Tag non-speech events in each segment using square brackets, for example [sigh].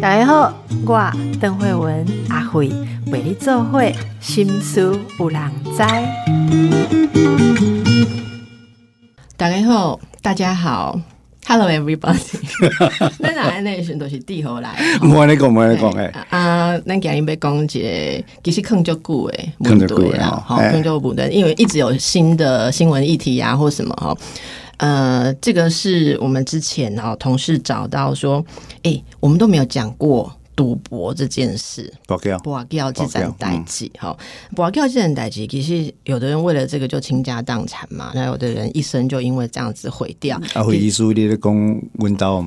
大家好，我邓慧文阿慧为你做会心思有人知。大家好，大家好，Hello everybody。[laughs] 咱哪内选都是地后来。冇安尼讲，冇安尼讲诶。啊，咱今日要讲一个，其实坑就久诶，坑就久诶啊，好，坑就不对，因为一直有新的新闻议题啊，或什么哈。呃，这个是我们之前哦同事找到说，哎，我们都没有讲过赌博这件事。博掉，博掉这件代志哈，博掉这件代志，其实有的人为了这个就倾家荡产嘛，那有的人一生就因为这样子毁掉。啊，会医书你咧讲温刀？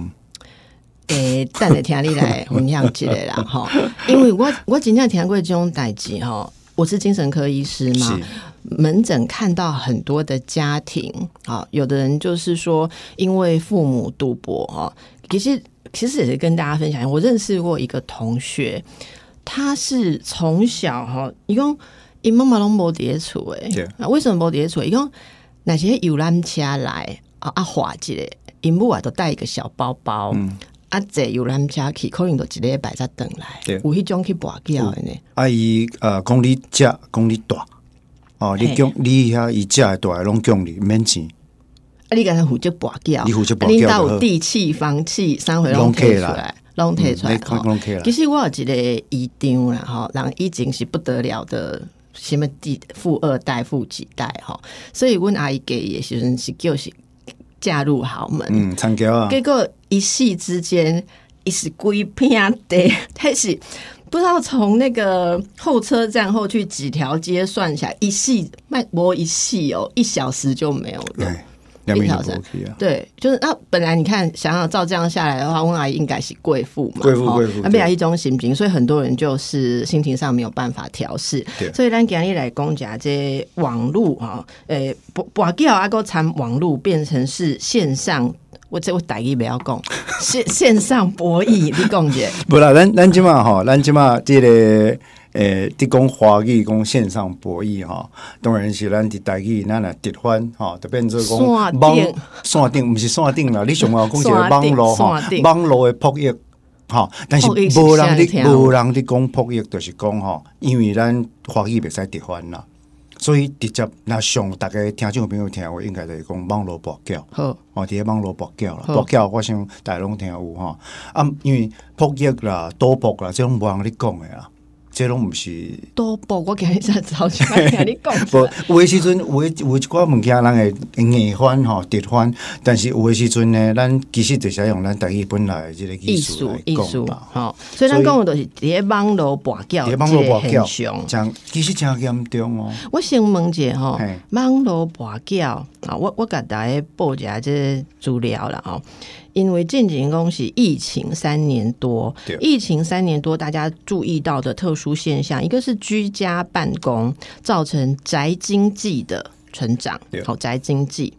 诶，等下听你来分享一个啦哈，因为我我今天听过这种代志哈，我是精神科医师嘛。门诊看到很多的家庭啊，有的人就是说，因为父母赌博啊，其实其实也是跟大家分享。我认识过一个同学，他是从小哈，一共一妈妈拢无叠厝诶，那为什么无叠厝？一共那些游览车来啊啊，滑一个，一母啊都带一个小包包，啊坐游览车去，可能都一礼拜才等来，有迄种去跋筊的呢。阿姨呃，公里价公里大。哦，你供你遐伊食诶大拢供你免钱，啊，你敢若负责跋筊，你负责跋筊，领导地气房气三回拢摕出来，拢摕出来。其实我有一个姨丈啦，吼，人已经是不得了的，什么第富二代、富几代哈，所以阮阿姨给也时阵是叫是嫁入豪门，嗯，参加啊，结果一夕之间，伊是规片地，开始。不知道从那个候车站后去几条街算起来，一系卖博一系哦，一小时就没有了。两条线，对，就是那本来你看，想要照这样下来的话，温阿姨应该是贵妇嘛，贵妇贵妇，那变来一种心情，所以很多人就是心情上没有办法调试。所以咱今日来讲讲这网络哈，诶，不不叫阿哥参网络变成是线上。我这我大意不要讲 [laughs] 线线上博弈，你讲者？[laughs] 不啦，咱咱即嘛吼，咱即嘛即个诶，伫讲华语讲线上博弈吼，当然是咱伫大意咱来直翻吼，就变做讲网线顶，毋是线顶啦，[laughs] 你想要讲一个网络吼，网络诶博弈吼，但是无人伫无人伫讲博弈，就是讲吼，因为咱华语袂使直翻啦。所以直接那上大家听众朋友听，我应该就是讲网络博缴，好，哦，伫咧网络博缴啦，博缴我想大家拢听有吼，啊，因为博弈啦、赌博啦，即种无人咧讲诶啦。这拢毋是多报，我今日才早起来听你讲。[laughs] 不，有诶时阵有诶有一寡物件，人会硬翻吼、直翻，但是有诶时阵呢，咱其实就是用咱台语本来即个艺术艺术嘛。吼，所以咱讲诶都是伫个网络博教，网络博教，像其实真严重哦。我先问者吼，网络博教啊，我我甲大家报一下这资料了吼。因为近景恭喜疫情三年多，疫情三年多，大家注意到的特殊现象，一个是居家办公造成宅经济的成长，好宅经济。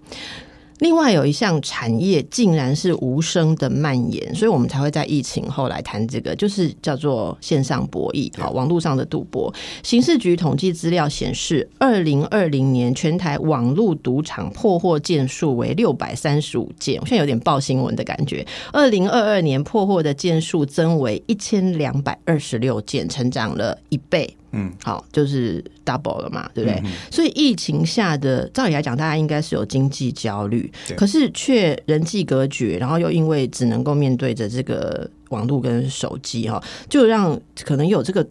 另外有一项产业竟然是无声的蔓延，所以我们才会在疫情后来谈这个，就是叫做线上博弈，好，网络上的赌博。刑事局统计资料显示，二零二零年全台网络赌场破获件数为六百三十五件，我现在有点报新闻的感觉。二零二二年破获的件数增为一千两百二十六件，成长了一倍。嗯，好，就是 double 了嘛，对不对？所以疫情下的，照理来讲，大家应该是有经济焦虑，可是却人际隔绝，然后又因为只能够面对着这个网络跟手机，哈，就让可能有这个。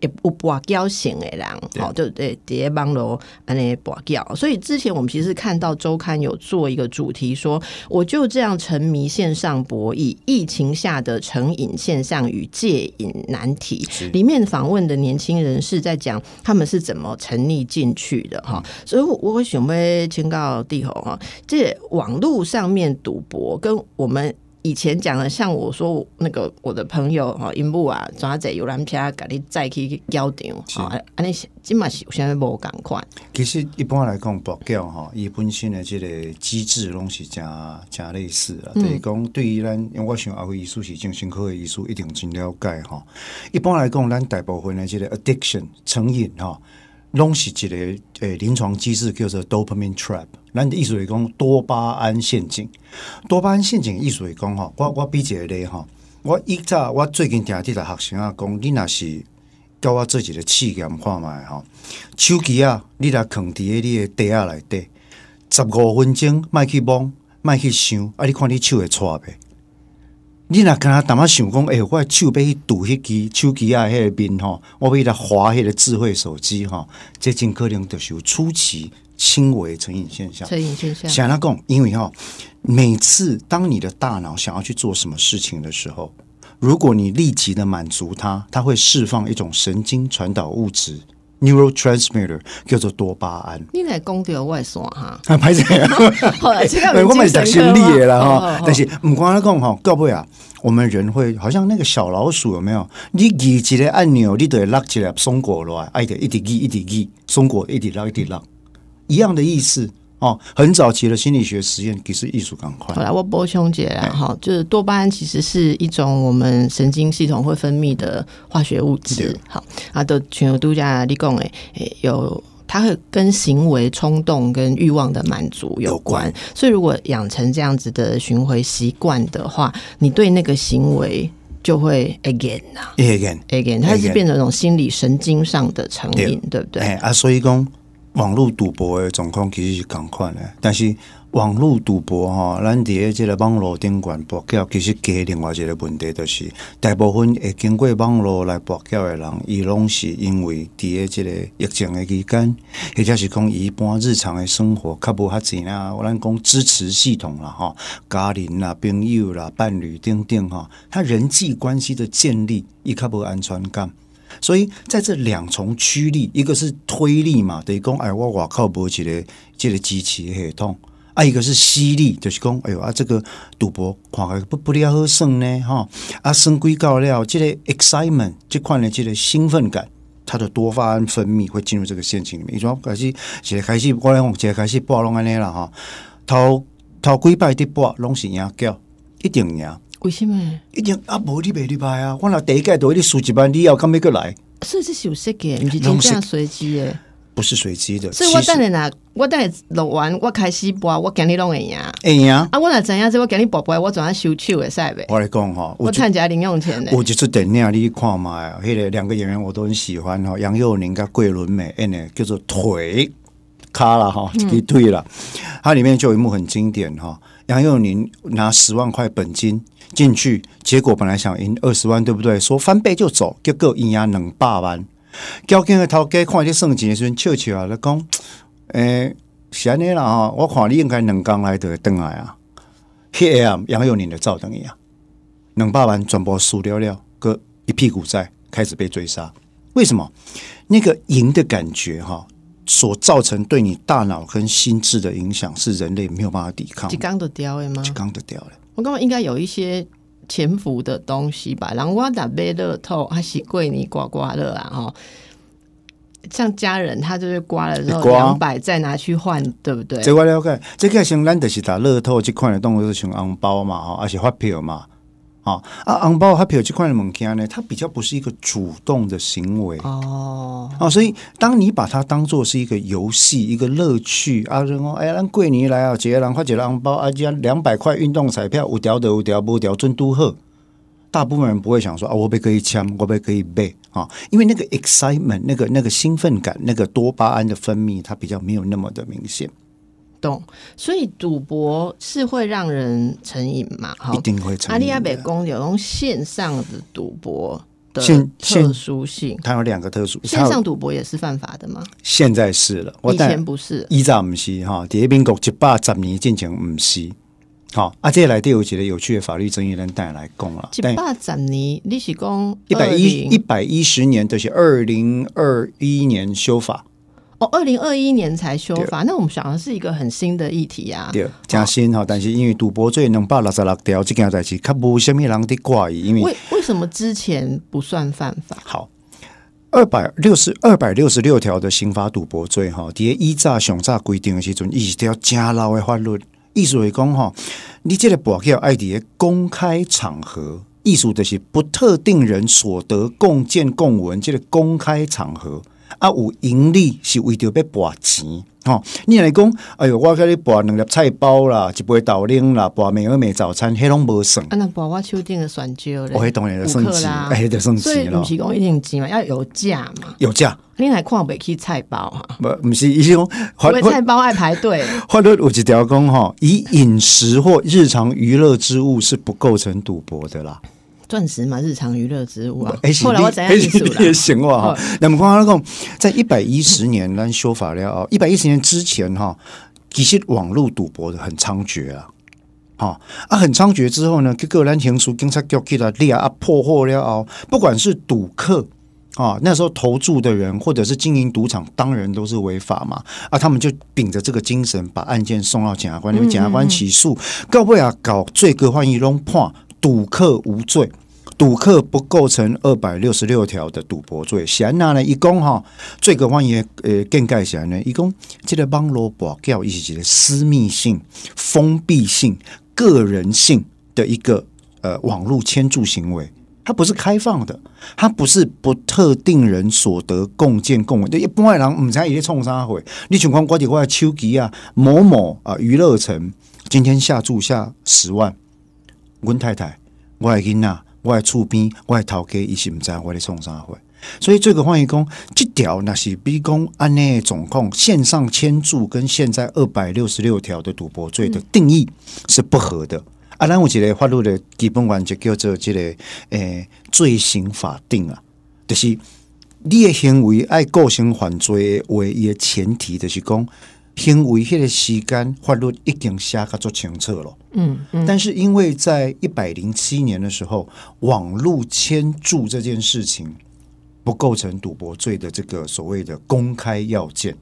也不拔掉型的人，好，就对，直接帮罗安尼拔掉。所以之前我们其实看到周刊有做一个主题，说我就这样沉迷线上博弈，疫情下的成瘾现象与戒瘾难题。里面访问的年轻人是在讲他们是怎么沉溺进去的哈。所以我会想被请告地吼哈，这网络上面赌博跟我们。以前讲的，像我说那个我的朋友哈，因布啊，抓在游览片，给你再去交场，好，安尼今嘛是现在无赶快。其实一般来讲，博缴哈，伊本身的这个机制拢是真真类似啦。等于讲，对于咱，因为我想阿辉医术是精神科的医术，一定真了解哈。一般来讲，咱大部分的这个 addiction 成瘾哈，拢是一个诶临床机制叫做 dopamine trap。咱的意思来讲，多巴胺陷阱。多巴胺陷阱意思来讲吼，我我比一个例吼，我以早我最近听啲个学生啊讲，你若是教我做一个试验看卖吼，手机啊，你来放伫诶你诶袋啊内底，十五分钟，莫去摸，莫去想，啊，你看你手会颤袂？你若跟他淡仔想讲，哎，我手要去拄迄支手机啊，迄个面吼，我要来划迄个智慧手机吼，这真可能就是有初期轻微成瘾现象。成瘾现象。想他讲，因为哈，每次当你的大脑想要去做什么事情的时候，如果你立即的满足它，它会释放一种神经传导物质。neurotransmitter 叫做多巴胺。你来讲掉外线哈？啊，拍谁啊？好了，这我们 [laughs] 讲心理的啦哈。但是唔光来讲哈，到尾啊，我们人会好像那个小老鼠有没有？你按一个按钮，你得拉起来松果来，哎，得一滴一滴滴，松果一滴拉一滴拉，一样的意思。哦，很早期的心理学实验，其实艺术赶快。好来，我波兄姐啦，哈，就是多巴胺其实是一种我们神经系统会分泌的化学物质。好，啊，都全球度假立功诶，有它会跟行为冲动跟欲望的满足有关。所以，如果养成这样子的巡回习惯的话，你对那个行为就会 again 呐，again again，它是变成一种心理神经上的成瘾，对不对？哎啊，所以讲。网络赌博的状况其实是共款的，但是网络赌博哈，咱伫诶即个网络顶管博缴，其实加另外一个问题，就是大部分会经过网络来博缴的人，伊拢是因为伫诶即个疫情的期间，或者是讲一般日常的生活较无遐钱啊，咱讲支持系统啦哈，家人啦、朋友啦、伴侣等等哈，他人际关系的建立，伊较无安全感。所以在这两重驱力，一个是推力嘛，等于讲哎，我我靠，博起来这个机器系统；啊，一个是吸力，就是讲哎呦啊，这个赌博看起来不不了好胜呢哈啊，升归高了，这个 excitement 这块呢，这个兴奋感，它的多巴胺分泌会进入这个陷阱里面。你说开始，现在开始，我来讲，现在开始播拢安尼了哈，头头几摆的播拢是赢叫一定赢。为什么？一定啊，无你袂入来啊！我若第一届都你输一班，你要干咩过来？所以这是有设计，不是真正随机的。不是随机的。所以我等下呐，我等下录完，我开始播，我今日拢会赢。会赢啊！我若知影这我今日播播，我总要收手的赛呗。我来讲哈，我参加零用钱的。我就出电影你看嘛，迄个两个演员我都很喜欢哈，杨佑宁跟桂纶镁，演的叫做腿卡了哈，一腿了。它里面就有一幕很经典哈，杨佑宁拿十万块本金。进去，结果本来想赢二十万，对不对？说翻倍就走，结果赢呀两百万。交警的头家看这算钱的时阵，笑笑啊，讲：“诶，是安尼啦哈，我看你应该两刚来得登来啊。”迄下杨佑宁的照等一样，两百万全部输掉了，哥一屁股债开始被追杀。为什么？那个赢的感觉哈，所造成对你大脑跟心智的影响，是人类没有办法抵抗。一缸的掉了吗？一缸的掉了。我刚刚应该有一些潜伏的东西吧，然后我打杯乐透还是贵你刮刮乐啊哈，像家人他就是刮了之后两百再拿去换，对不对？这我了解，这个像咱就是打乐透这款的动作是像红包嘛哈，而且发票嘛。啊啊！红包它比如这块的物件呢，它比较不是一个主动的行为哦。哦，所以当你把它当做是一个游戏、一个乐趣啊，然后哎，让桂林来啊，几个人块几个红包啊，加两百块运动彩票，五条的五条不条尊都贺。大部分人不会想说啊，我被可以抢，我被可以背啊，因为那个 excitement，那个那个兴奋感，那个多巴胺的分泌，它比较没有那么的明显。懂，所以赌博是会让人成瘾嘛？哈一定会成瘾。阿利亚北宫有用线上的赌博的特殊性，它有两个特殊。线上赌博也是犯法的吗？现在是了，以前不是。依照唔是哈，第一民国一百十年进行唔是。好，啊，接下来第有几个有趣的法律争议，能带来讲了。一百十年，你是讲一百一一百一十年，就是二零二一年修法。哦，二零二一年才修法，那我们想的是一个很新的议题啊。对，加新哈，但是因为赌博罪两百六十六条这件代志，较无虾米人的怪伊，因为为为什么之前不算犯法？好，二百六十二百六十六条的刑法赌博罪哈，第依诈、凶诈规定的时阵，一条加老的法律，意思为讲哈，你这个博叫爱迪公开场合，意思就是不特定人所得共建共文，这个公开场合。啊，有盈利是为着要博钱，吼！你来讲，哎哟，我甲你博两粒菜包啦，一杯豆奶啦，博美而美早餐，迄拢无算。啊，那博我手顶的选椒咧，我迄当然就算钱，哎，[laughs] 就算钱所以不是讲一定钱嘛，要有价嘛。有价。你来看袂起菜包哈？不，毋是，伊是讲，因为菜包爱排队。[laughs] 法律有一条讲吼，以饮食或日常娱乐之物是不构成赌博的啦。钻石嘛，日常娱乐之物啊。后来我怎样艺术也行哇哈。那么刚刚讲，在一百一十年咱修法了啊，一百一十年之前哈，其实网络赌博的很猖獗啊，哈啊很猖獗之后呢，各个蓝情书警察叫起来猎啊破获了哦，不管是赌客啊，那时候投注的人或者是经营赌场，当然都是违法嘛啊，他们就秉着这个精神，把案件送到检察官那边，检察官起诉，告不了搞罪个换一弄判。赌客无罪，赌客不构成二百六十六条的赌博罪。显然呢，一共哈，最高法院呃更改起来呢，一共这个网络博叫一些私密性、封闭性、个人性的一个呃网络牵注行为，它不是开放的，它不是不特定人所得共建共为。一般的人唔知伊咧创啥会，你情况我哋我手机啊，某某啊娱乐城今天下注下十万。阮太太，我的囡仔，我的厝边，我的头家，伊是毋知我咧创啥货。所以这个欢迎讲，这条那是比讲安内总控线上签注跟现在二百六十六条的赌博罪的定义是不合的。啊，咱有一个法律的基本原则叫做这个诶罪行法定啊，就是你的行为爱构成犯罪为一的前提，就是讲。行为迄个时间法律已经写个做清楚了，嗯嗯，但是因为在一百零七年的时候，网络签注这件事情不构成赌博罪的这个所谓的公开要件，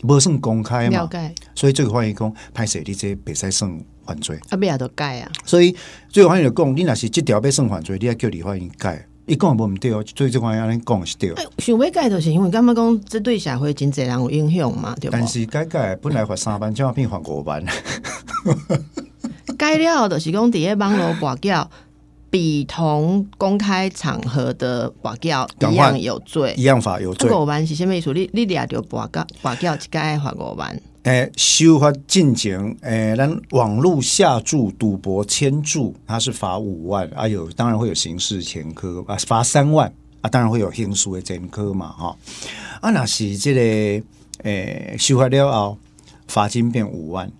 不算公开嘛，所以这个欢迎讲拍摄你这比赛算犯罪，啊，不要都改啊，所以最后欢迎讲，你若是这条被算犯罪，你要叫李欢迎改。伊讲无毋对哦，所以这款安尼讲是对。想要改就是因为感觉讲这对社会真侪人有影响嘛，对但是改改本来罚三万，怎么变罚五万？改了就是讲伫个网络挂叫，比同公开场合的挂叫一样有罪，一样罚有罪。五万是虾米意思？你你掠着挂叫挂叫一改罚五班。诶，修法进前，诶，咱网络下注赌博签注，它是罚五万啊，有当然会有刑事前科啊，罚三万啊，当然会有刑事的前科嘛，哈啊，那是这个诶，修法了后，罚金变五万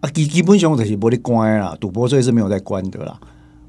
啊，基基本上就是无得关啦，赌博罪是没有在关的啦。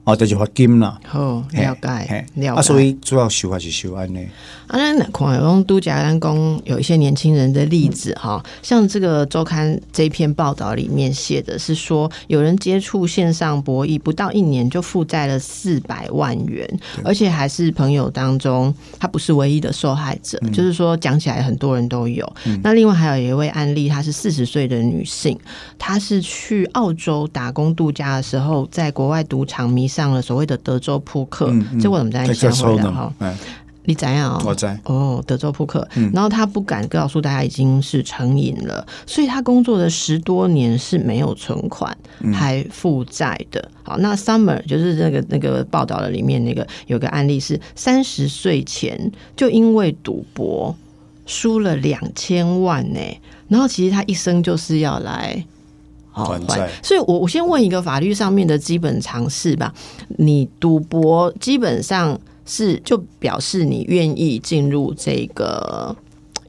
哦，这就罚金啦。好，了解，了解。啊，所以主要修还是修安呢。啊，那看用都假安公有一些年轻人的例子哈，像这个周刊这篇报道里面写的是说，有人接触线上博弈不到一年就负债了四百万元，而且还是朋友当中，他不是唯一的受害者。就是说，讲起来很多人都有。那另外还有一位案例，她是四十岁的女性，她是去澳洲打工度假的时候，在国外赌场迷上。上了所谓的德州扑克，这我怎么在想回来哈？你怎样？我在哦，德州扑克。然后他不敢告诉大家已经是成瘾了，所以他工作的十多年是没有存款，还负债的。好，那 Summer 就是那个那个报道的里面那个有个案例是三十岁前就因为赌博输了两千万呢，然后其实他一生就是要来。还债，所以我我先问一个法律上面的基本常识吧。你赌博基本上是就表示你愿意进入这个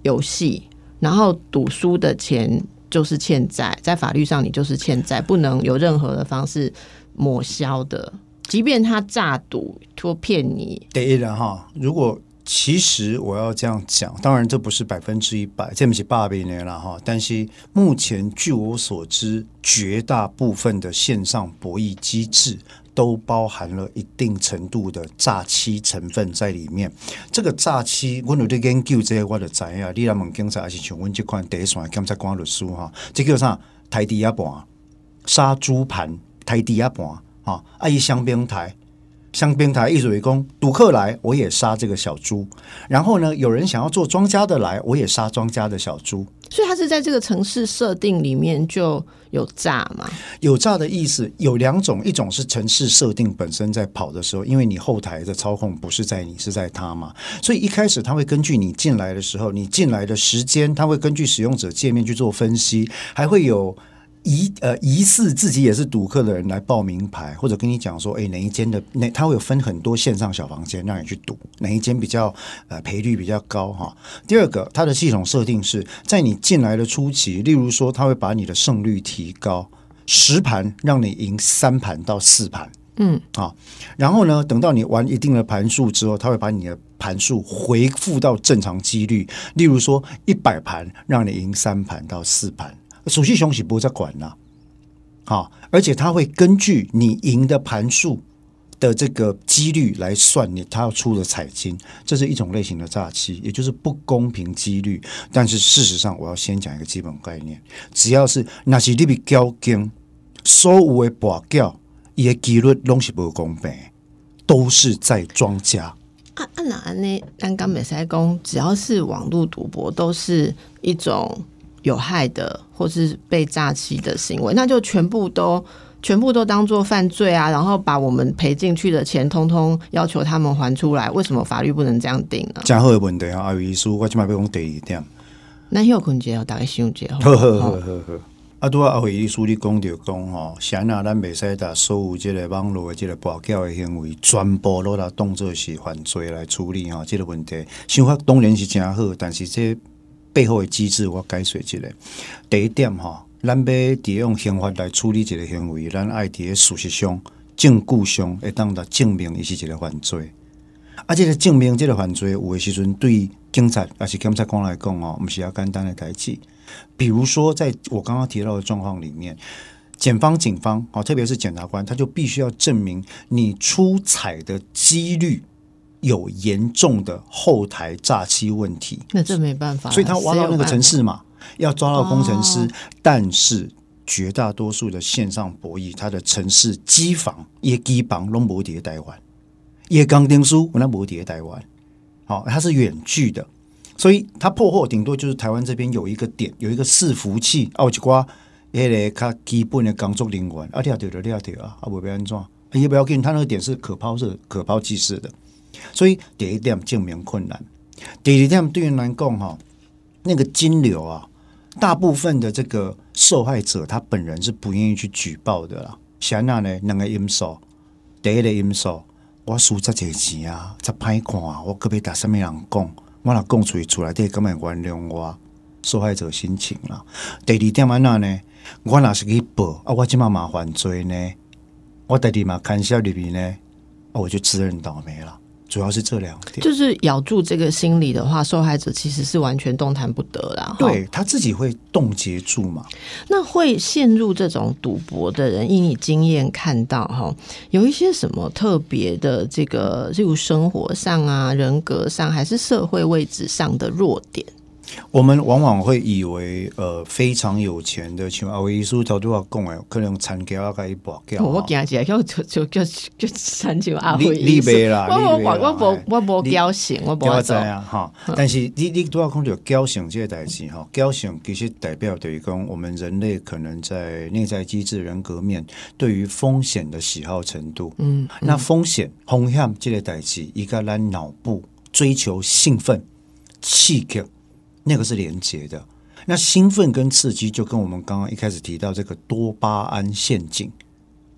游戏，然后赌输的钱就是欠债，在法律上你就是欠债，不能有任何的方式抹消的，即便他诈赌托骗你。第一了哈，如果。其实我要这样讲，当然这不是百分之一百，这不是八百年了哈。但是目前据我所知，绝大部分的线上博弈机制都包含了一定程度的诈欺成分在里面。这个诈欺，我有在研究这些，我就知啊。你来问警察还是像我这款第一线检察官律师哈？这叫啥？台底下盘杀猪盘，台底下盘啊！啊，伊香槟台。像边台一直围攻，赌客来我也杀这个小猪，然后呢，有人想要做庄家的来，我也杀庄家的小猪。所以它是在这个城市设定里面就有诈嘛？有诈的意思有两种，一种是城市设定本身在跑的时候，因为你后台的操控不是在你，是在他嘛，所以一开始他会根据你进来的时候，你进来的时间，他会根据使用者界面去做分析，还会有。疑呃疑似自己也是赌客的人来报名牌，或者跟你讲说，哎，哪一间的哪他会有分很多线上小房间让你去赌，哪一间比较呃赔率比较高哈。第二个，它的系统设定是在你进来的初期，例如说，他会把你的胜率提高十盘，让你赢三盘到四盘，嗯啊，然后呢，等到你玩一定的盘数之后，他会把你的盘数回复到正常几率，例如说一百盘让你赢三盘到四盘。熟悉凶喜不会再管了，好，而且他会根据你赢的盘数的这个几率来算你他要出的彩金，这是一种类型的诈欺，也就是不公平几率。但是事实上，我要先讲一个基本概念：只要是那些你比交金，所有的博缴，伊的几率拢是不公平，都是在庄家。啊啊哪呢？刚刚美赛公只要是网络赌博，都是一种。有害的或是被诈欺的行为，那就全部都全部都当做犯罪啊！然后把我们赔进去的钱，通通要求他们还出来。为什么法律不能这样定呢？加好的问题啊！阿伟叔，我今麦要讲第二点。那有困节，大概想节。呵呵呵呵呵。啊，拄啊，阿伟叔你讲着讲吼，现在咱袂使把所有即个网络的即个暴叫的行为，全部都来当做是犯罪来处理吼，这个问题想法当然是真好，但是这。背后的机制，我解释一下。第一点哈，咱要伫用刑法来处理一个行为，咱爱伫事实上、证据上会当来证明伊是一个犯罪。啊，这个证明这个犯罪，有的时阵对警察还是检察官来讲哦，毋是要简单的代志。比如说，在我刚刚提到的状况里面，检方、警方哦，特别是检察官，他就必须要证明你出彩的几率。有严重的后台诈欺问题，那这没办法，所以他挖到那个城市嘛，要抓到工程师。但是绝大多数的线上博弈，它的城市机房也机房拢无伫台湾，也钢钉书那无伫台湾，好，它是远距的，所以它破获顶多就是台湾这边有一个点，有一个伺服器，奥吉瓜迄个较基本的工作人员，啊，掉掉的掉掉啊，啊，无要安怎？也不要紧，他那个点是可抛射、可抛弃式的。所以第一点证明困难，第二点对于来讲哈，那个金流啊，大部分的这个受害者他本人是不愿意去举报的啦。像那呢？两个因素，第一个因素，我输这些钱啊，这歹看，我可别打什么人讲，我若讲出去出来，这根本原谅我？受害者心情啦。第二点安那呢，我若是去报啊，我这么麻烦罪呢，我第二嘛看下里面呢，我就自认倒霉了。主要是这两点，就是咬住这个心理的话，受害者其实是完全动弹不得啦。对他自己会冻结住嘛？那会陷入这种赌博的人，以你经验看到哈，有一些什么特别的这个，例如生活上啊、人格上，还是社会位置上的弱点？我们往往会以为，呃，非常有钱的，像阿维叔头都要讲诶，可能参加阿个一博叫。我惊起来，叫就就就就参加阿维。你你啦，我我我我我无交性，我无知啊哈。但是你你都要讲到交性这个代志哈，交性其实代表等于讲我们人类可能在内在机制人格面对于风险的喜好程度。嗯，那风险风险这个代志，一个咱脑部追求兴奋刺激。那个是连接的，那兴奋跟刺激就跟我们刚刚一开始提到这个多巴胺陷阱，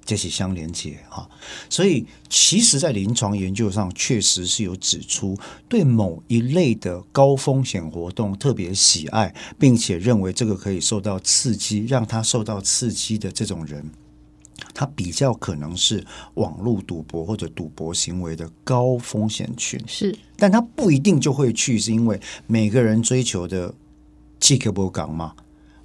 这是相连接哈。所以，其实，在临床研究上，确实是有指出，对某一类的高风险活动特别喜爱，并且认为这个可以受到刺激，让他受到刺激的这种人。他比较可能是网络赌博或者赌博行为的高风险群，是，但他不一定就会去，是因为每个人追求的契克波港嘛。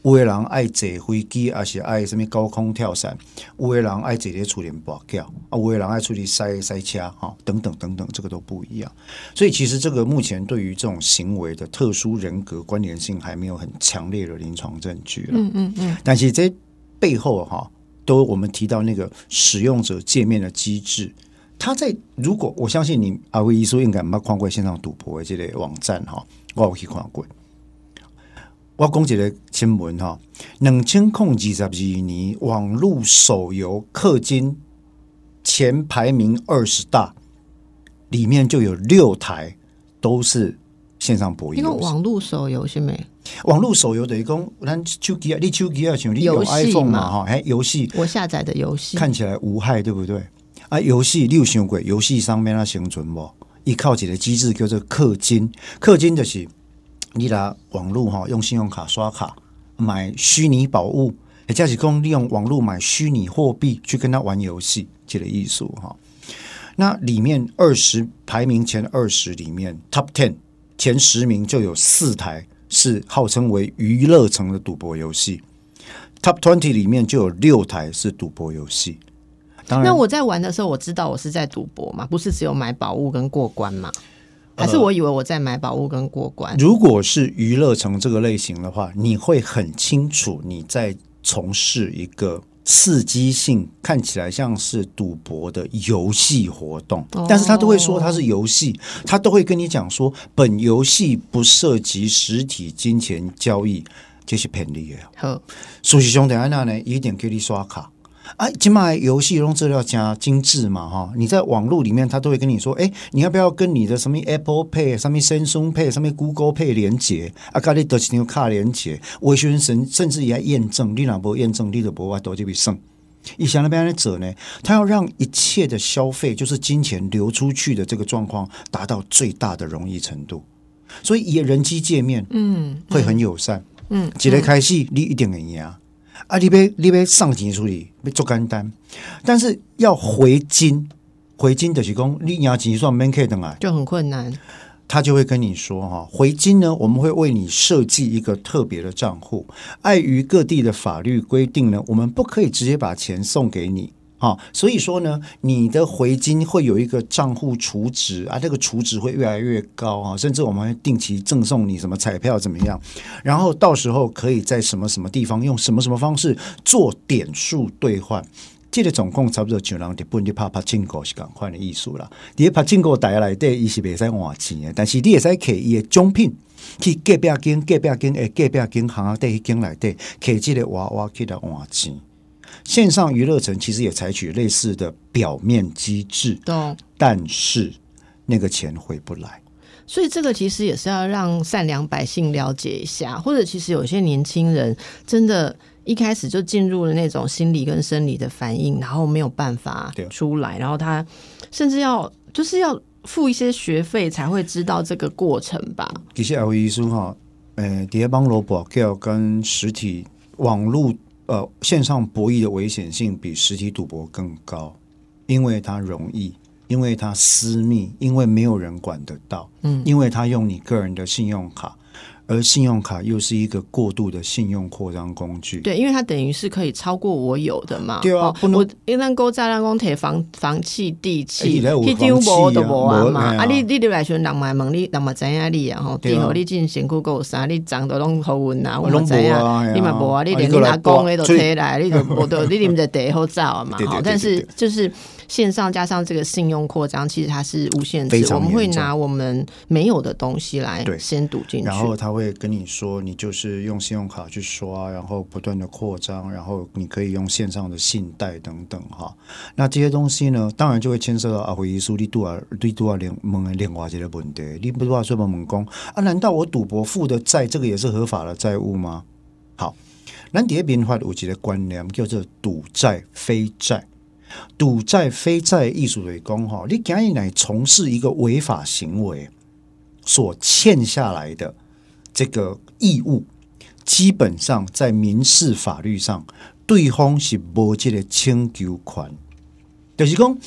有的人爱坐飞机，还是爱什么高空跳伞；有的人爱坐咧处理博票，啊，有的人爱出去塞塞车，哈，等等等等，这个都不一样。所以，其实这个目前对于这种行为的特殊人格关联性还没有很强烈的临床证据了。嗯嗯嗯。但是这背后哈。都我们提到那个使用者界面的机制，他在如果我相信你阿威医书应该没看过线上赌博的这类网站哈，我有去看过。我讲一个新闻哈，两千控二十二年网络手游氪金前排名二十大，里面就有六台都是线上博弈。因为网络手游是没？网络手游等于讲，咱手机啊，你手机啊，像你用 iPhone 嘛哈，哎，游戏我下载的游戏看起来无害，对不对？啊，游戏你有想过游戏上面它生存不？依靠一个机制叫做氪金，氪金就是。你拿网络哈，用信用卡刷卡买虚拟宝物，也就是讲利用网络买虚拟货币去跟他玩游戏，这个艺术哈。那里面二十排名前二十里面，Top Ten 前十名就有四台是号称为娱乐城的赌博游戏，Top Twenty 里面就有六台是赌博游戏。当然，那我在玩的时候，我知道我是在赌博嘛，不是只有买宝物跟过关嘛。还是我以为我在买宝物跟过关。如果是娱乐城这个类型的话，你会很清楚你在从事一个刺激性、看起来像是赌博的游戏活动，但是他都会说它是游戏，他都会跟你讲说本游戏不涉及实体金钱交易，这是骗你的。好，熟悉兄弟安娜呢，一点给你刷卡。啊，起码游戏用资料加精致嘛，哈！你在网络里面，他都会跟你说，哎，你要不要跟你的什么 Apple Pay、什么 Samsung Pay、什么 Google Pay 连接？啊，咖喱得几张卡连接？微信神甚至也验证，你哪波验证，你的波啊都就比胜。以前那边的者呢，他要让一切的消费，就是金钱流出去的这个状况，达到最大的容易程度，所以也人机界面，嗯，会很友善，嗯，几来开戏，你一定很赢。啊，你别你别上钱处理，别做干单，但是要回金，回金的是讲你要钱算免 K 等啊，就很困难。他就会跟你说哈，回金呢，我们会为你设计一个特别的账户。碍于各地的法律规定呢，我们不可以直接把钱送给你。啊，所以说呢，你的回金会有一个账户储值啊，这个储值会越来越高啊，甚至我们会定期赠送你什么彩票怎么样？然后到时候可以在什么什么地方用什么什么方式做点数兑换？这个总共差不多就让日本的拍拍进口是赶快的艺术了。你拍进口带来的伊是袂使换钱的，但是你也使摕伊的奖品去隔壁间、隔壁间诶、隔壁间行啊，底去间来底摕这个娃娃去来换钱。线上娱乐城其实也采取类似的表面机制，但是那个钱回不来。所以这个其实也是要让善良百姓了解一下，或者其实有些年轻人真的一开始就进入了那种心理跟生理的反应，然后没有办法出来，然后他甚至要就是要付一些学费才会知道这个过程吧。其实 L 医生哈，呃，叠邦罗博要跟实体网络。呃，线上博弈的危险性比实体赌博更高，因为它容易，因为它私密，因为没有人管得到，嗯，因为它用你个人的信用卡。而信用卡又是一个过度的信用扩张工具，对，因为它等于是可以超过我有的嘛。对啊，我一旦勾债，让公铁房房契地契，去丢无都无啊嘛。啊，你你来时人买问你，人嘛知影你啊吼，地和你进辛苦够啥，你长得拢好运啊，我知影，你嘛无啊，你连你阿公诶都摕来，你都 [laughs] 无都你啉着地好早啊嘛。好，但是就是。线上加上这个信用扩张，其实它是无限制。我们会拿我们没有的东西来先赌进去，然后他会跟你说，你就是用信用卡去刷，然后不断的扩张，然后你可以用线上的信贷等等哈。那这些东西呢，当然就会牵涉到阿回忆书，你多少你多少连问另外这个问题，你不多少说问问讲啊？难道我赌博负的债，这个也是合法的债务吗？好，咱第一边话有一个观念叫做赌债非债。赌债非债艺术的工哈，你今日来从事一个违法行为所欠下来的这个义务，基本上在民事法律上，对方是无这个请求权，就是讲。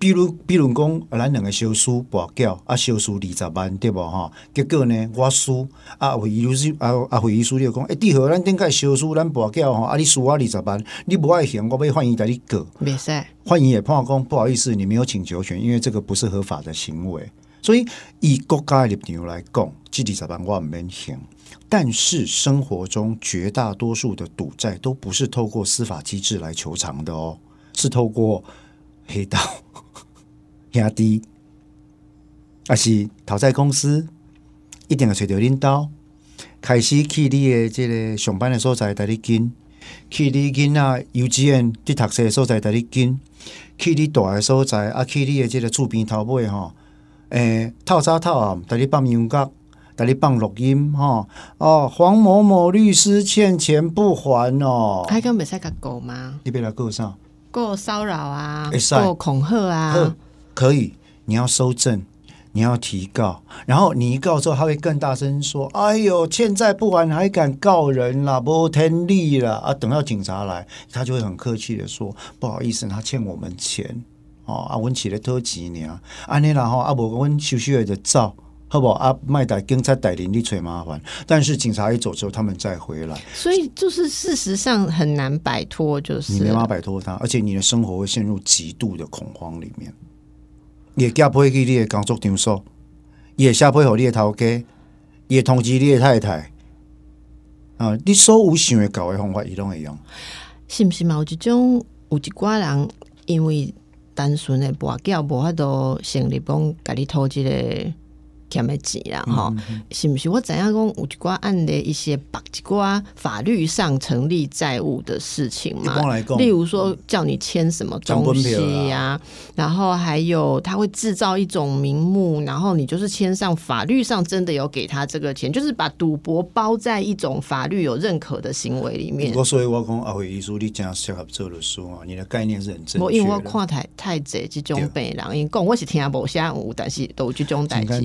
比如，比如讲，咱两个小输跋筊啊，小输二十万，对无吼？结果呢，我输啊，会议书啊啊，会议书就讲，哎，第二，咱顶个小输，咱跋筊吼，啊，你输我二十万，你不爱行，我要换一带你过。没使，换一也碰讲，不好意思，你没有请求权，因为这个不是合法的行为。所以，以国家的立场来讲，这二十万我唔免行。但是，生活中绝大多数的赌债都不是透过司法机制来求偿的哦，是透过黑道。兄弟，啊是讨债公司，一定要找着领导，开始去你的这个上班的所在带你跟，去你囡仔幼稚园去读册的所在带你跟，去你大的所在，啊去你的这个厝边头尾吼，诶透早透暗带你放音乐，带你放录音吼，哦黄某某律师欠钱不还哦，还敢袂使甲告吗？你别来告啥？告骚扰啊，告恐吓啊，可以，你要收证。你要提告，然后你一告之后，他会更大声说：“哎呦，欠债不还还敢告人啦，不天理了啊！”等到警察来，他就会很客气的说：“不好意思，他欠我们钱哦，啊，阮起来偷几年，安尼啦吼，啊，无阮休息的照，好不好？啊，卖歹警察带领你找麻烦，但是警察一走之后，他们再回来，所以就是事实上很难摆脱，就是你没法摆脱他，而且你的生活会陷入极度的恐慌里面。”也寄配去你的工作场所，也下配互你的头家，也通知你的太太。啊，你所有想的搞的方法，伊拢会用。是毋是嘛？有一种有一寡人，因为单纯的跋筊无法度成立讲，甲你偷即个。欠的钱啦，哈，是不是？我怎样讲有一寡案的一些把一寡法律上成立债务的事情嘛？例如说叫你签什么东西呀，然后还有他会制造一种名目，然后你就是签上法律上真的有给他这个钱，就是把赌博包在一种法律有认可的行为里面。我所以我讲阿伟医书，你讲适合做的书啊，你的概念是很正确。我因为我看太太济这种病人，因讲我是听无下有，但是都有这种代志。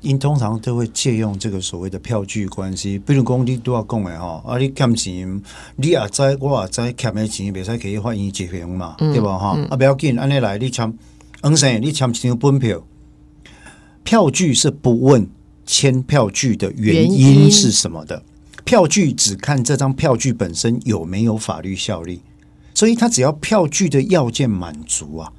因通常都会借用这个所谓的票据关系，比如讲你都要讲的哈，啊你欠钱，你也知我也知欠的钱，袂使可以发现执行嘛，对吧哈？啊不要紧，安尼来，你签，嗯生，你签一张本票，票据是不问签票据的原因是什么的，票据只看这张票据本身有没有法律效力，所以他只要票据的要件满足啊，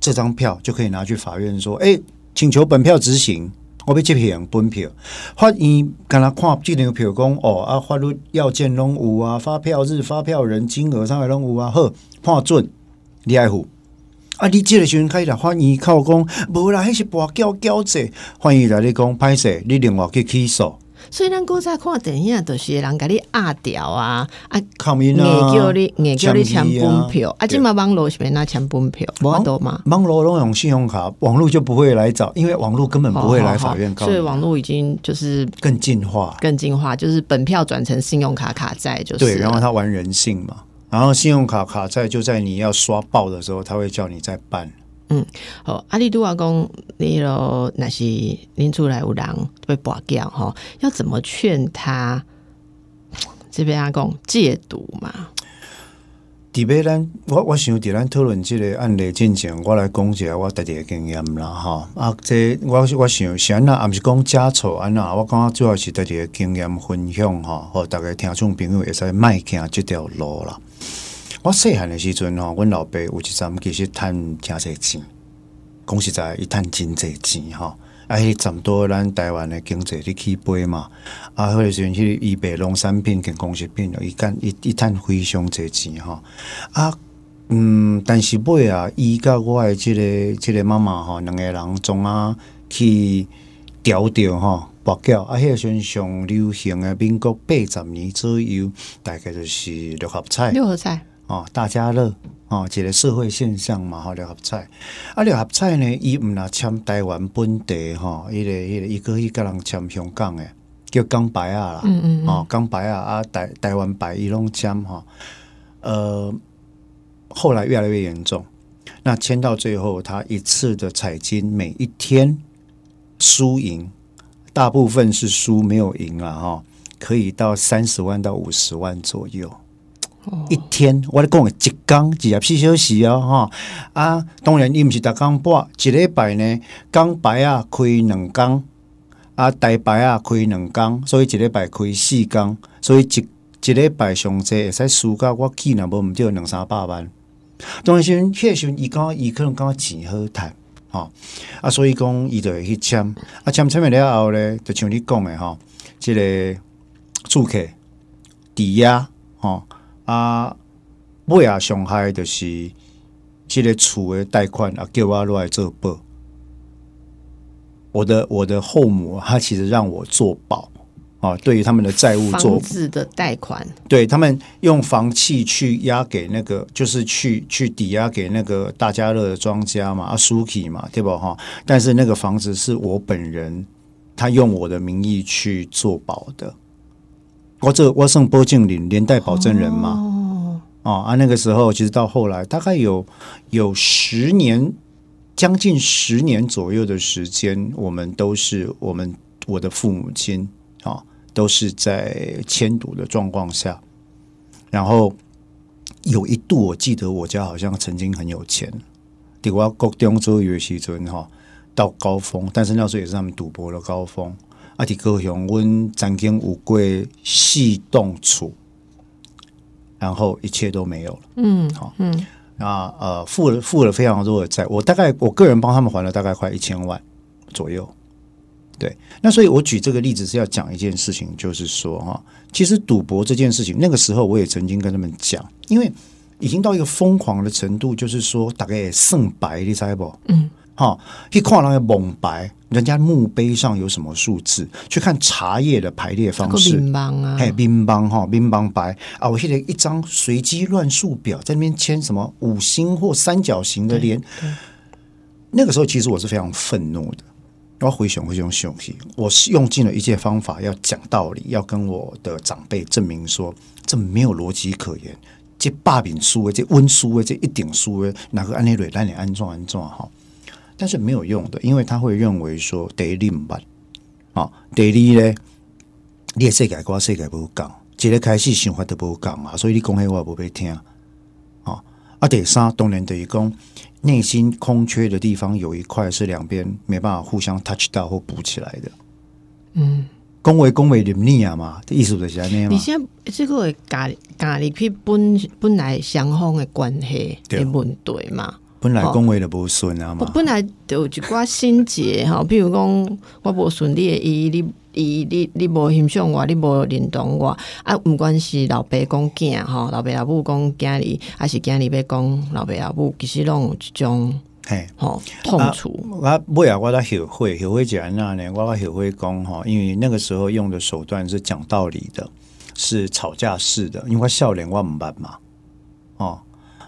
这张票就可以拿去法院说，哎。请求本票执行，我要执行本票。法院敢若看这张票，讲哦啊，法律要件拢有啊，发票日、发票人、金额啥的拢有啊，好判准你爱付。啊，你即个时阵开始法院靠讲，无啦，迄是跋筊交者。法院来你讲歹势，你另外去起诉。所以咱古早看电影，都是人甲你压掉啊啊，硬叫你硬叫你签本票，啊，今嘛网络是免拿签本票，网多吗？网络拢用信用卡，网络就不会来找，因为网络根本不会来法院告。所以网络已经就是更进化，更进化，就是本票转成信用卡卡债，就是。对，然后他玩人性嘛，然后信用卡卡债就在你要刷爆的时候，他会叫你再办。嗯，好，阿里都话讲，你咯那是拎出来有人被拔掉哈，要怎么劝他？[tsk] 这边阿公戒毒嘛？底边咱我我想伫咱讨论这个案例进前，我来讲一下我自己的经验啦哈。啊，这我我想是安那，也毋是讲假错安那，我感觉主要是自己的经验分享哈，和大家听众朋友会使迈行这条路啦。我细汉的时阵吼，阮老爸有一站其实趁真济钱，讲实在，伊趁真济钱吼，啊，迄这么多咱台湾的经济咧起飞嘛，啊，迄个时阵去伊卖农产品跟工食品，伊干伊伊趁非常济钱吼，啊，嗯，但是尾啊，伊甲我的即个即个妈妈吼，两个人总啊去调调吼，跋筊。啊，迄个时阵上流行的民国八十年左右，大概就是六合彩，六合彩。哦，大家乐哦，一个社会现象嘛，吼，六合彩啊，六合彩呢，伊毋若签台湾本地吼，伊个伊个伊个伊个人签香港诶，叫港牌啊啦，嗯嗯哦，港牌啊啊，台台湾牌伊拢签吼，呃，后来越来越严重，那签到最后，他一次的彩金每一天输赢，大部分是输没有赢了，哈，可以到三十万到五十万左右。一天，我咧讲诶，一工二十四小时哦，哈啊！当然，伊毋是逐工播，一礼拜呢，工牌啊开两工，啊台牌啊开两工，所以一礼拜开四工，所以一一礼拜上济会使输到我去若无毋着两三百万。当然时，迄时阵伊讲伊可能感觉钱好趁，吼啊，所以讲伊就会去签，啊签签完了后咧，就像你讲诶，吼，即个住客抵押，吼。啊，尾啊，上害就是这个厝的贷款啊，叫我落来做保。我的我的后母，她其实让我做保啊，对于他们的债务做房子的贷款，对他们用房契去押给那个，就是去去抵押给那个大家乐的庄家嘛，啊，Suki 嘛，对吧？哈，但是那个房子是我本人，他用我的名义去做保的。我这我剩波敬林连带保证人嘛，哦啊，那个时候其实到后来大概有有十年。将近十年左右的时间，我们都是我们我的父母亲啊，都是在迁赌的状况下。然后有一度，我记得我家好像曾经很有钱，对我国中做游戏村哈到高峰，但是那时候也是他们赌博的高峰。啊，伫高雄，阮曾经有过四栋厝，然后一切都没有了。嗯，好，嗯。啊，呃，付了付了非常多的债，我大概我个人帮他们还了大概快一千万左右。对，那所以我举这个例子是要讲一件事情，就是说哈，其实赌博这件事情，那个时候我也曾经跟他们讲，因为已经到一个疯狂的程度，就是说大概胜白，你猜不？嗯。哈，去看那个蒙白，人家墓碑上有什么数字？去看茶叶的排列方式，嘿，乒乓哈，乒乓白啊！我现在一张随机乱数表，在那边签什么五星或三角形的连。那个时候，其实我是非常愤怒的。我回想，回想，想起，我是用尽了一切方法要讲道理，要跟我的长辈证明说，这没有逻辑可言。这霸柄输的，这温输的，这一顶输的，哪个安内瑞，那你安装安装哈？但是没有用的，因为他会认为说得另办啊，得你咧，你也世界我世界不讲，一个开始想法都不讲啊，所以你讲黑话不被听啊。啊，第三当然等于讲内心空缺的地方有一块是两边没办法互相 touch 到或补起来的。嗯，恭维恭维你们啊嘛，意思就是安尼嘛。你现在这个咖咖喱去本本来双方的关系的问题嘛？本来讲话就无顺啊嘛，本来就一寡心结 [laughs] 哈，比如讲我无顺你的伊，你伊你你无欣赏我，你无认同我啊，毋管是老爸讲囝吼，老爸老母讲囝儿，还是囝儿要讲老爸老母，其实拢有一种嘿吼痛楚。我尾啊，我都后悔，后悔怎样呢？我后悔讲吼，因为那个时候用的手段是讲道理的，是吵架式的，因为我笑脸我毋捌嘛，哦。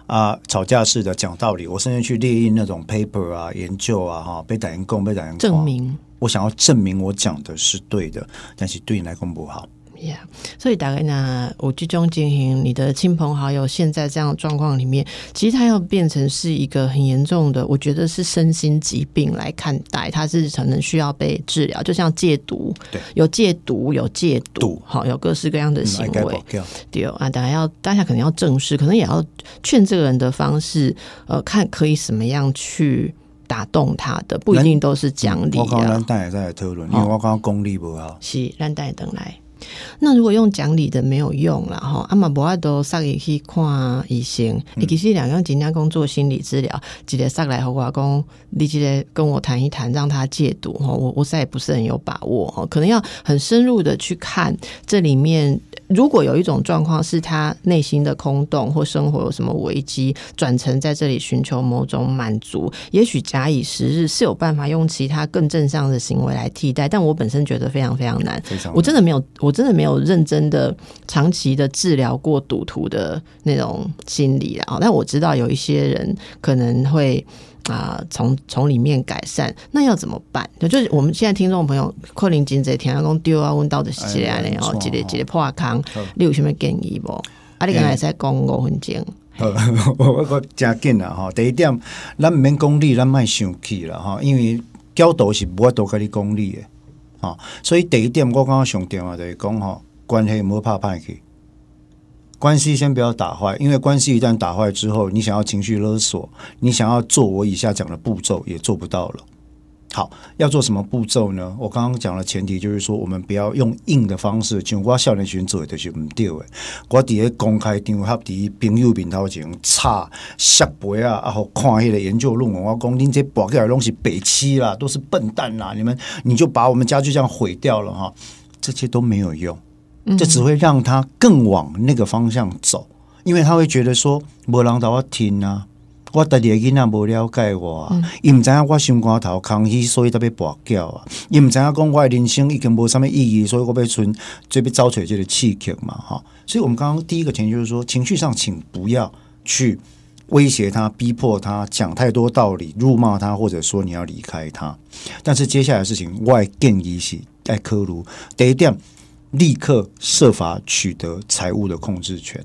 啊，吵架式的讲道理，我甚至去列印那种 paper 啊，研究啊，哈，被打人供，被打人证明，我想要证明我讲的是对的，但是对你来讲不好。Yeah，所以大概呢，我集中进行你的亲朋好友现在这样状况里面，其实他要变成是一个很严重的，我觉得是身心疾病来看待，他是可能需要被治疗，就像戒毒，对，有戒毒，有戒毒，好，有各式各样的行为，对啊，大家要大家可能要正视，可能也要劝这个人的方式，呃，看可以什么样去打动他的，不一定都是奖励。我刚刚带也在讨论，因为我刚刚功力不好，是让带等来。那如果用讲理的没有用了哈，阿玛博阿都上去去看医生，你其实两样尽量工作心理治疗，记得上来和我讲，你记得跟我谈一谈，让他戒毒哈。我我再也不是很有把握哈，可能要很深入的去看这里面。如果有一种状况是他内心的空洞或生活有什么危机，转成在这里寻求某种满足，也许假以时日是有办法用其他更正向的行为来替代。但我本身觉得非常非常难，我真的没有，我真的没有认真的长期的治疗过赌徒的那种心理啊。但我知道有一些人可能会。啊，从从里面改善，那要怎么办？就是我们现在听众朋友，柯林金这天讲丢啊，问到的是这样呢？哦，几个几个破康，你有什么建议不？啊，你刚才在讲五分钟，我 [laughs] 我我加紧啊哈。第一点，咱唔免功利，咱卖生气了哈，因为教导是不会多跟你功利啊。所以第一点，我刚刚上电话就是讲哦，关系唔好怕派去。关系先不要打坏，因为关系一旦打坏之后，你想要情绪勒索，你想要做我以下讲的步骤也做不到了。好，要做什么步骤呢？我刚刚讲的前提就是说，我们不要用硬的方式，像我少年群做的就是唔对的。我伫咧公开场合，伫朋友面头前插下杯啊，然后看迄个研究论文，我讲恁这博起来东西北七啦，都是笨蛋啦！你们你就把我们家就这样毁掉了哈，这些都没有用。这只会让他更往那个方向走，因为他会觉得说：“没人到我听啊，我家己囡仔无了解我，伊毋知影我心肝头空虚，所以特别跋筊啊！伊毋知影讲我人生已经无啥物意义，所以我要存，这边找出这个刺激嘛，哈！所以我们刚刚第一个前提就是说，情绪上请不要去威胁他、逼迫他、讲太多道理、辱骂他，或者说你要离开他。但是接下来的事情，我建议是爱科卢第一点，立刻设法取得财务的控制权。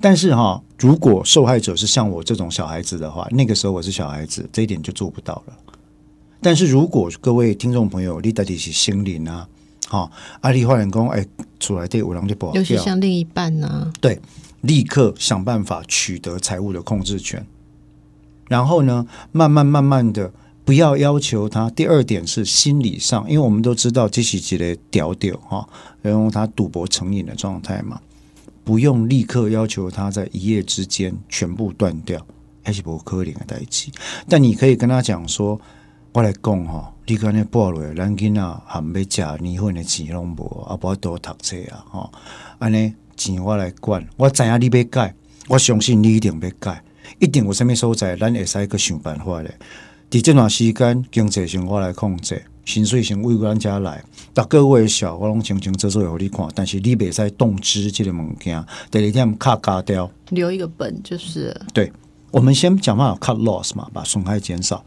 但是哈，如果受害者是像我这种小孩子的话，那个时候我是小孩子，这一点就做不到了。但是如果各位听众朋友，你到底是心灵啊，哈，阿里花人工哎出来对五郎就不好，尤其像另一半呢，对，立刻想办法取得财务的控制权，然后呢，慢慢慢慢的不要要求他。第二点是心理上，因为我们都知道这是几类屌屌哈，然后他赌博成瘾的状态嘛。不用立刻要求他在一夜之间全部断掉，还是不可能的代志。但你可以跟他讲说：“我来讲哈，你看那暴露，咱囡仔还要食年份的钱拢无，啊，不多读册啊，哈，安尼钱我来管，我知影你要改，我相信你一定要改，一定有啥物所在，咱会使去想办法的。伫这段时间，经济上我来控制。”薪水先为咱家来，逐个月小我拢清清楚楚互你看，但是你袂使动支即个物件，第二天卡加掉，留一个本就是。对，我们先讲办法 cut loss 嘛，把损害减少，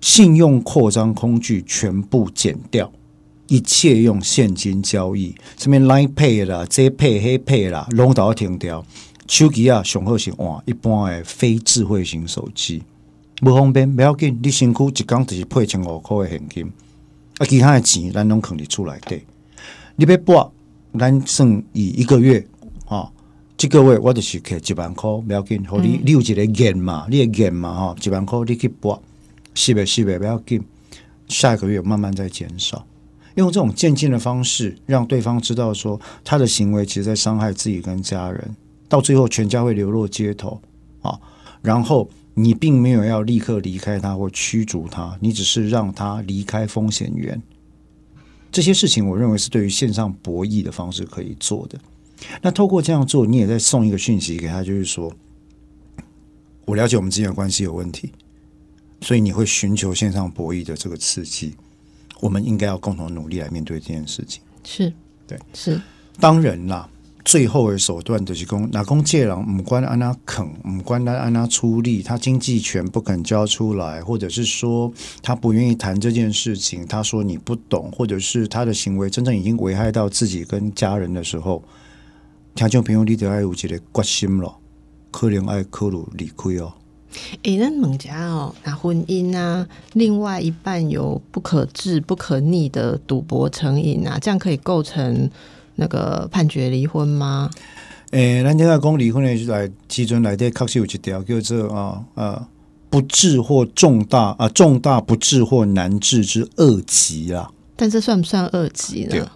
信用扩张工具全部减掉，一切用现金交易，什么 line pay 啦、这 pay、黑 pay 啦，拢都要停掉。手机啊，上好是换一般的非智慧型手机，不方便，不要紧，你辛苦一工就是配千五块的现金。啊，其他的钱咱拢肯定出来对，你要拨，咱算以一个月啊，这个月我就是给一万块，不要紧，互你你有一个眼嘛，你个眼嘛哈，一万块你去拨，四百四百不要紧，下一个月慢慢再减少，用这种渐进的方式，让对方知道说他的行为其实在伤害自己跟家人，到最后全家会流落街头啊，然后。你并没有要立刻离开他或驱逐他，你只是让他离开风险源。这些事情，我认为是对于线上博弈的方式可以做的。那透过这样做，你也在送一个讯息给他，就是说，我了解我们之间的关系有问题，所以你会寻求线上博弈的这个刺激。我们应该要共同努力来面对这件事情。是，对，是，当然啦。最后的手段就是讲，哪公借人唔关安那肯，唔关他安那出力，他经济权不肯交出来，或者是说他不愿意谈这件事情，他说你不懂，或者是他的行为真正已经危害到自己跟家人的时候，听众朋友你得爱有一个决心了，可能爱考虑离开哦。诶，那猛家哦，那婚姻啊，另外一半有不可治、不可逆的赌博成瘾啊，这样可以构成。那个判决离婚吗？诶，咱现在讲离婚的来基准来的，确实有一条叫做啊啊不治或重大啊重大不治或难治之恶疾啊。但这算不算恶疾呢？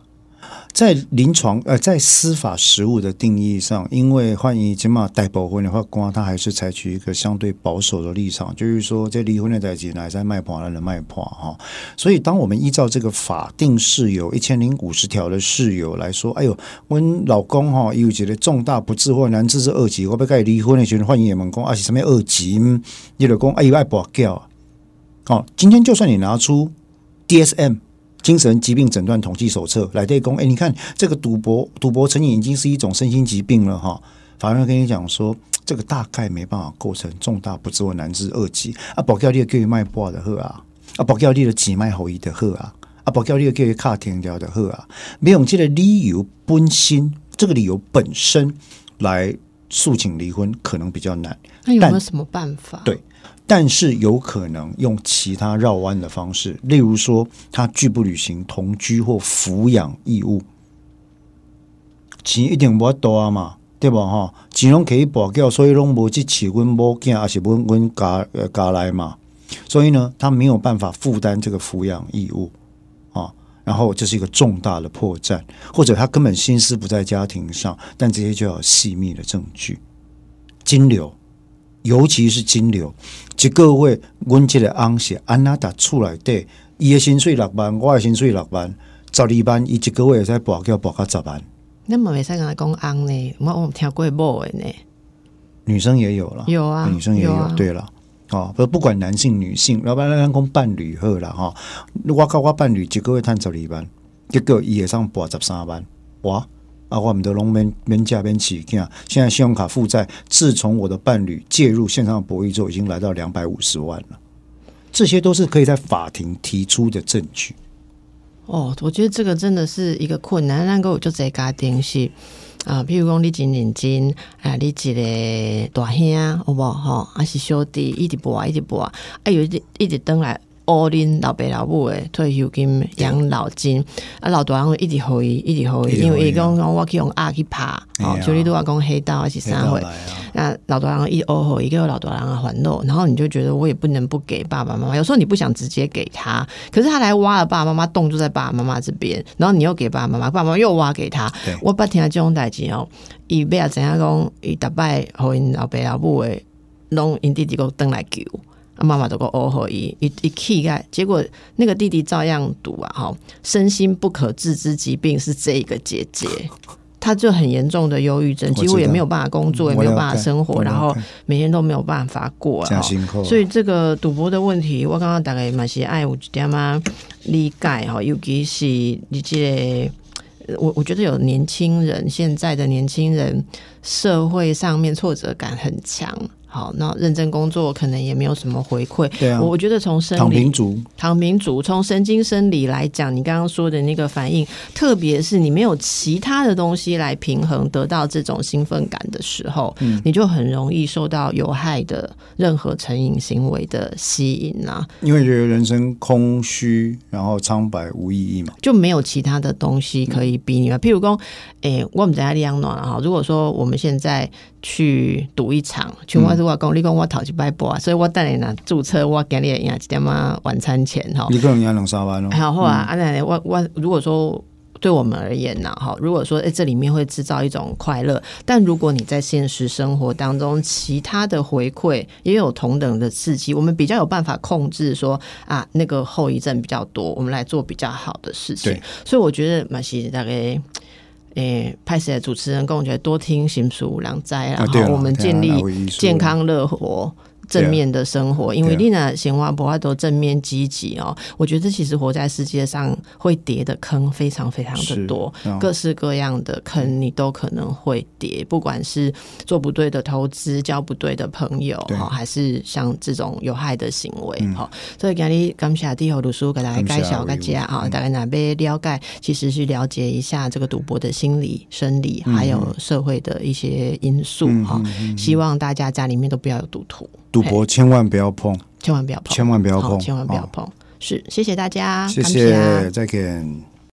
在临床呃，在司法实务的定义上，因为换迎起码代保婚的话，公安他还是采取一个相对保守的立场，就是说在离婚的代际还在卖破还的卖破哈。所以，当我们依照这个法定事由一千零五十条的事由来说，哎呦，我老公哈有觉得重大不治或难治之二级，我不该离婚的时候，换也问讲啊是什么二级？你老公哎呦爱保叫，哦，今天就算你拿出 DSM。精神疾病诊断统计手册来对公，哎，你看这个赌博赌博成瘾已经是一种身心疾病了哈。法院跟你讲说，这个大概没办法构成重大不治或难治二级啊。保教你的叫你卖破的喝啊，啊，保教你的几卖后裔的喝啊，啊，保教你的叫你卡停掉的喝啊。没有这个理由本身，这个理由本身来诉请离婚可能比较难。那有没有什么办法？对。但是有可能用其他绕弯的方式，例如说他拒不履行同居或抚养义务，钱一定无多嘛，对吧？哈，钱拢可以保掉，所以拢无去饲阮某囝，还是阮阮家呃家来嘛。所以呢，他没有办法负担这个抚养义务啊。然后这是一个重大的破绽，或者他根本心思不在家庭上，但这些就要细密的证据，金流。尤其是金流，一个月阮即个翁是安那达出来的，伊的薪水六万，我的薪水六万，十二万，伊一个月会使博叫博到十万。你嘛袂使跟他讲翁呢？我我听过某的呢。女生也有了，有啊，女生也有。对了，哦，不不管男性女性，老板咱讲伴侣好了哈。我靠我伴侣一个月赚十二万，结果伊会上博十三万，哇！啊，我们的龙免免价免起，看现在信用卡负债，自从我的伴侣介入线上博弈之后，已经来到两百五十万了。这些都是可以在法庭提出的证据。哦，我觉得这个真的是一个困难。那个我就在家电视啊，譬如讲你真认真啊，你一个大兄好不好？还是小弟一直播一直播，哎，有一一直登来。All 老爸老母的退休金养老金。啊，老大人一直互伊，一直互伊，因为伊讲讲我去用鸭去拍，哦，就你都话讲黑道还是啥货，那老大人一哦吼，一个老大人还诺，然后你就觉得我也不能不给爸爸妈妈，有时候你不想直接给他，可是他来挖了爸爸妈妈洞就在爸爸妈妈这边，然后你又给爸爸妈妈，爸爸妈妈又挖给他，我不听这种代志哦，伊要怎样讲，伊逐摆互因老爸老母的，拢因弟弟个登来救。妈妈都个哦吼一一一气盖，结果那个弟弟照样赌啊！哈，身心不可治之疾病是这一个姐姐，[laughs] 她就很严重的忧郁症，几乎也没有办法工作，也没有办法生活，然后每天都没有办法过啊！所以这个赌博的问题，我刚刚大概蛮是爱有点嘛理解哈，尤其是你这我我觉得有年轻人，现在的年轻人社会上面挫折感很强。好，那认真工作可能也没有什么回馈。对啊，我觉得从生理，躺平族，躺平族，从神经生理来讲，你刚刚说的那个反应，特别是你没有其他的东西来平衡，得到这种兴奋感的时候，嗯，你就很容易受到有害的任何成瘾行为的吸引啊。因为觉得人生空虚，然后苍白无意义嘛，就没有其他的东西可以逼你嘛。譬如说，哎，我们在利昂暖哈，如果说我们现在。去赌一场，全我是我讲，你讲我讨去摆博啊，所以我带你呢注册，我给你一样几点嘛晚餐钱哈。一个人要两三万哦。好啊，啊那我我如果说对我们而言呢，哈，如果说哎这里面会制造一种快乐，但如果你在现实生活当中其他的回馈也有同等的刺激，我们比较有办法控制说啊那个后遗症比较多，我们来做比较好的事情。所以我觉得马西大概。诶，派谁的主持人跟我觉得多听行书两灾，然后我们建立健康乐活。正面的生活，因为丽娜，闲话不话都正面积极哦。我觉得其实活在世界上会跌的坑非常非常的多，各式各样的坑你都可能会跌。不管是做不对的投资、交不对的朋友，哈，还是像这种有害的行为，哈。所以今日感谢地后读书给大家介绍大家啊，大概哪边了解，其实去了解一下这个赌博的心理、生理，还有社会的一些因素哈。希望大家家里面都不要有赌徒。赌博千万不要碰，千万不要碰，千万不要碰，千万不要碰。是，谢谢大家，谢谢，再见。